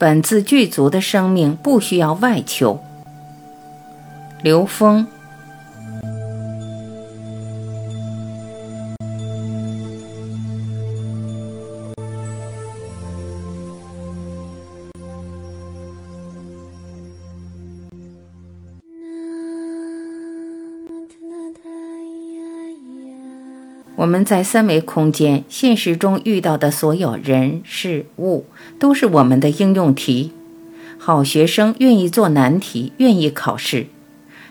本自具足的生命不需要外求。刘峰。我们在三维空间现实中遇到的所有人事物，都是我们的应用题。好学生愿意做难题，愿意考试。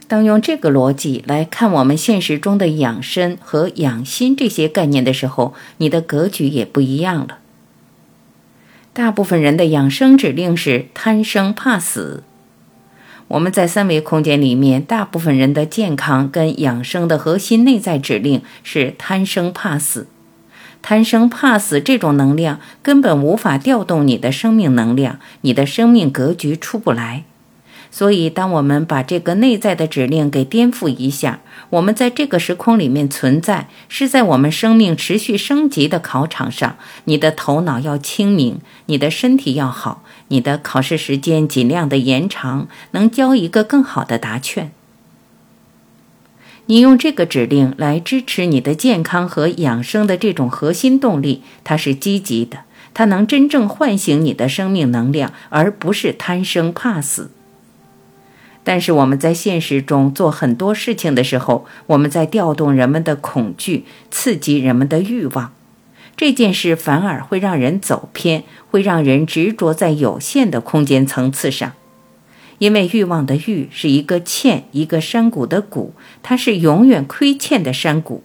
当用这个逻辑来看我们现实中的养生和养心这些概念的时候，你的格局也不一样了。大部分人的养生指令是贪生怕死。我们在三维空间里面，大部分人的健康跟养生的核心内在指令是贪生怕死。贪生怕死这种能量根本无法调动你的生命能量，你的生命格局出不来。所以，当我们把这个内在的指令给颠覆一下，我们在这个时空里面存在，是在我们生命持续升级的考场上。你的头脑要清明，你的身体要好，你的考试时间尽量的延长，能交一个更好的答卷。你用这个指令来支持你的健康和养生的这种核心动力，它是积极的，它能真正唤醒你的生命能量，而不是贪生怕死。但是我们在现实中做很多事情的时候，我们在调动人们的恐惧，刺激人们的欲望。这件事反而会让人走偏，会让人执着在有限的空间层次上。因为欲望的欲是一个欠，一个山谷的谷，它是永远亏欠的山谷。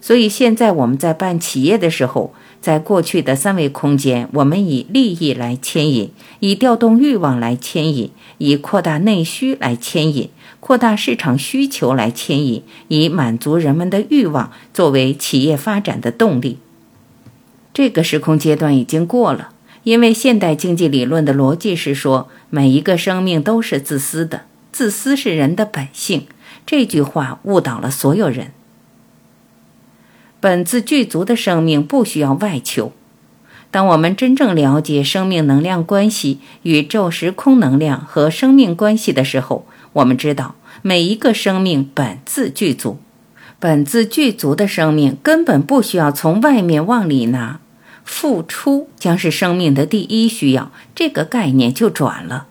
所以现在我们在办企业的时候。在过去的三维空间，我们以利益来牵引，以调动欲望来牵引，以扩大内需来牵引，扩大市场需求来牵引，以满足人们的欲望作为企业发展的动力。这个时空阶段已经过了，因为现代经济理论的逻辑是说，每一个生命都是自私的，自私是人的本性。这句话误导了所有人。本自具足的生命不需要外求。当我们真正了解生命能量关系、宇宙时空能量和生命关系的时候，我们知道每一个生命本自具足。本自具足的生命根本不需要从外面往里拿，付出将是生命的第一需要。这个概念就转了。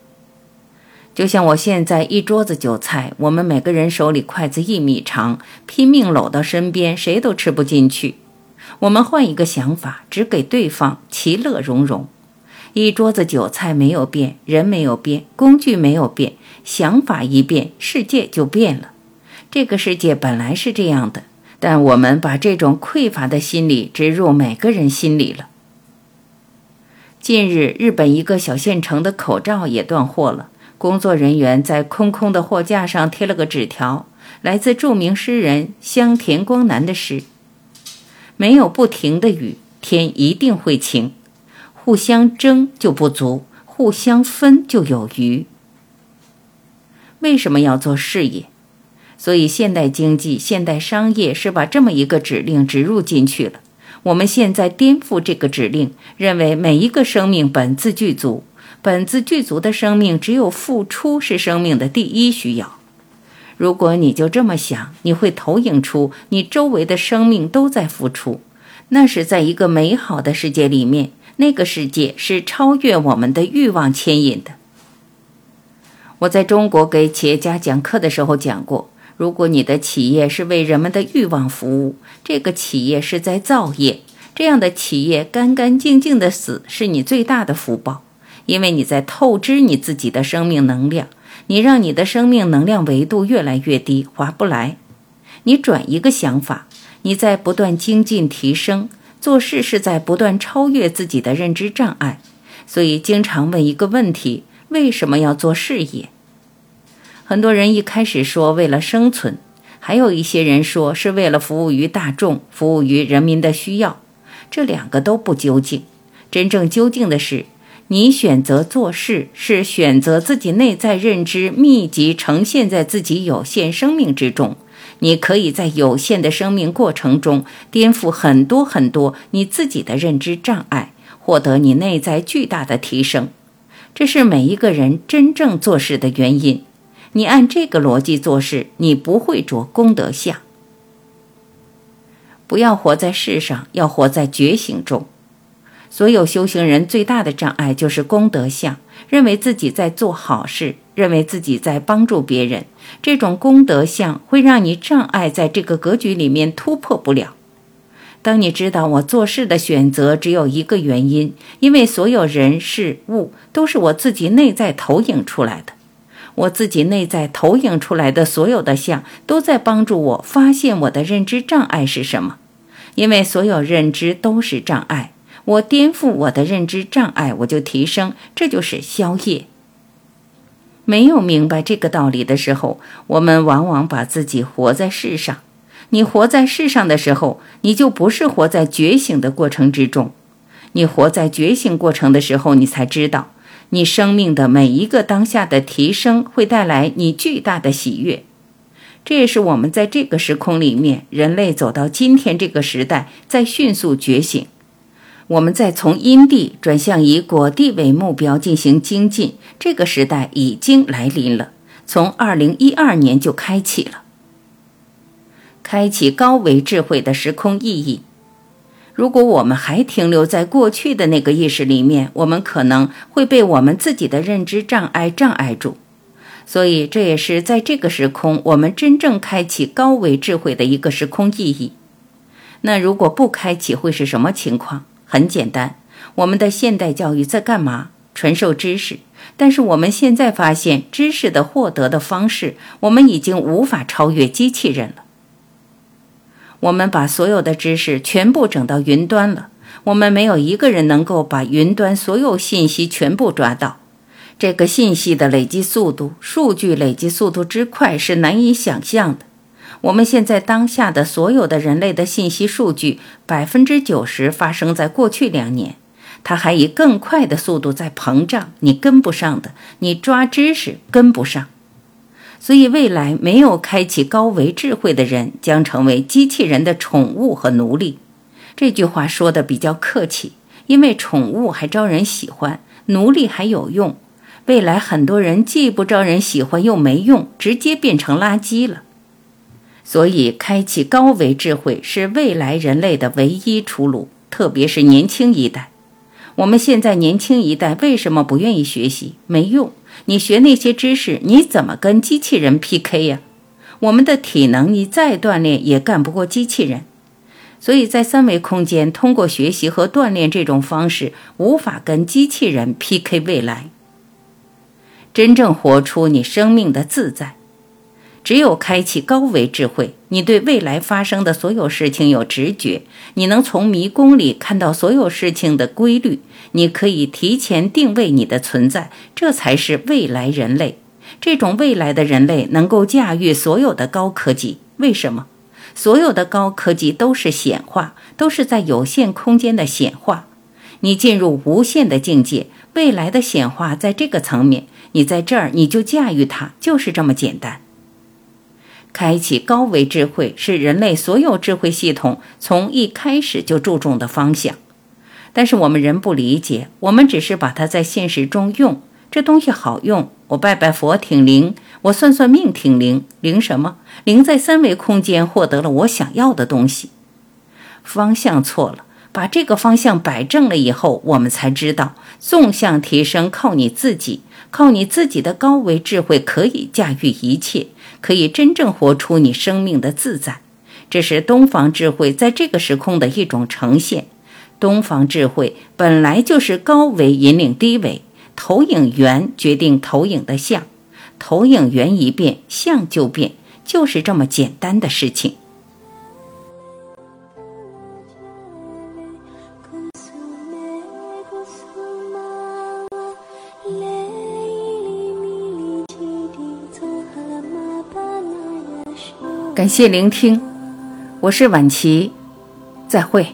就像我现在一桌子酒菜，我们每个人手里筷子一米长，拼命搂到身边，谁都吃不进去。我们换一个想法，只给对方，其乐融融。一桌子酒菜没有变，人没有变，工具没有变，想法一变，世界就变了。这个世界本来是这样的，但我们把这种匮乏的心理植入每个人心里了。近日，日本一个小县城的口罩也断货了。工作人员在空空的货架上贴了个纸条，来自著名诗人香田光男的诗：“没有不停的雨，天一定会晴。互相争就不足，互相分就有余。”为什么要做事业？所以现代经济、现代商业是把这么一个指令植入进去了。我们现在颠覆这个指令，认为每一个生命本自具足。本自具足的生命，只有付出是生命的第一需要。如果你就这么想，你会投影出你周围的生命都在付出。那是在一个美好的世界里面，那个世界是超越我们的欲望牵引的。我在中国给企业家讲课的时候讲过，如果你的企业是为人们的欲望服务，这个企业是在造业。这样的企业干干净净的死，是你最大的福报。因为你在透支你自己的生命能量，你让你的生命能量维度越来越低，划不来。你转一个想法，你在不断精进提升，做事是在不断超越自己的认知障碍。所以经常问一个问题：为什么要做事业？很多人一开始说为了生存，还有一些人说是为了服务于大众，服务于人民的需要。这两个都不究竟，真正究竟的是。你选择做事，是选择自己内在认知密集呈现在自己有限生命之中。你可以在有限的生命过程中颠覆很多很多你自己的认知障碍，获得你内在巨大的提升。这是每一个人真正做事的原因。你按这个逻辑做事，你不会着功德相。不要活在世上，要活在觉醒中。所有修行人最大的障碍就是功德相，认为自己在做好事，认为自己在帮助别人。这种功德相会让你障碍在这个格局里面突破不了。当你知道我做事的选择只有一个原因，因为所有人事物都是我自己内在投影出来的，我自己内在投影出来的所有的相都在帮助我发现我的认知障碍是什么，因为所有认知都是障碍。我颠覆我的认知障碍，我就提升，这就是消业。没有明白这个道理的时候，我们往往把自己活在世上。你活在世上的时候，你就不是活在觉醒的过程之中。你活在觉醒过程的时候，你才知道，你生命的每一个当下的提升会带来你巨大的喜悦。这也是我们在这个时空里面，人类走到今天这个时代，在迅速觉醒。我们在从因地转向以果地为目标进行精进，这个时代已经来临了，从二零一二年就开启了，开启高维智慧的时空意义。如果我们还停留在过去的那个意识里面，我们可能会被我们自己的认知障碍障碍住。所以，这也是在这个时空我们真正开启高维智慧的一个时空意义。那如果不开启，会是什么情况？很简单，我们的现代教育在干嘛？传授知识。但是我们现在发现，知识的获得的方式，我们已经无法超越机器人了。我们把所有的知识全部整到云端了，我们没有一个人能够把云端所有信息全部抓到。这个信息的累积速度、数据累积速度之快是难以想象的。我们现在当下的所有的人类的信息数据，百分之九十发生在过去两年，它还以更快的速度在膨胀，你跟不上的，你抓知识跟不上，所以未来没有开启高维智慧的人，将成为机器人的宠物和奴隶。这句话说的比较客气，因为宠物还招人喜欢，奴隶还有用。未来很多人既不招人喜欢又没用，直接变成垃圾了。所以，开启高维智慧是未来人类的唯一出路，特别是年轻一代。我们现在年轻一代为什么不愿意学习？没用，你学那些知识，你怎么跟机器人 PK 呀？我们的体能，你再锻炼也干不过机器人。所以在三维空间，通过学习和锻炼这种方式，无法跟机器人 PK 未来。真正活出你生命的自在。只有开启高维智慧，你对未来发生的所有事情有直觉，你能从迷宫里看到所有事情的规律，你可以提前定位你的存在，这才是未来人类。这种未来的人类能够驾驭所有的高科技。为什么？所有的高科技都是显化，都是在有限空间的显化。你进入无限的境界，未来的显化在这个层面，你在这儿你就驾驭它，就是这么简单。开启高维智慧是人类所有智慧系统从一开始就注重的方向，但是我们人不理解，我们只是把它在现实中用。这东西好用，我拜拜佛挺灵，我算算命挺灵，灵什么？灵在三维空间获得了我想要的东西。方向错了，把这个方向摆正了以后，我们才知道纵向提升靠你自己，靠你自己的高维智慧可以驾驭一切。可以真正活出你生命的自在，这是东方智慧在这个时空的一种呈现。东方智慧本来就是高维引领低维，投影源决定投影的像，投影源一变，像就变，就是这么简单的事情。感谢聆听，我是婉琪，再会。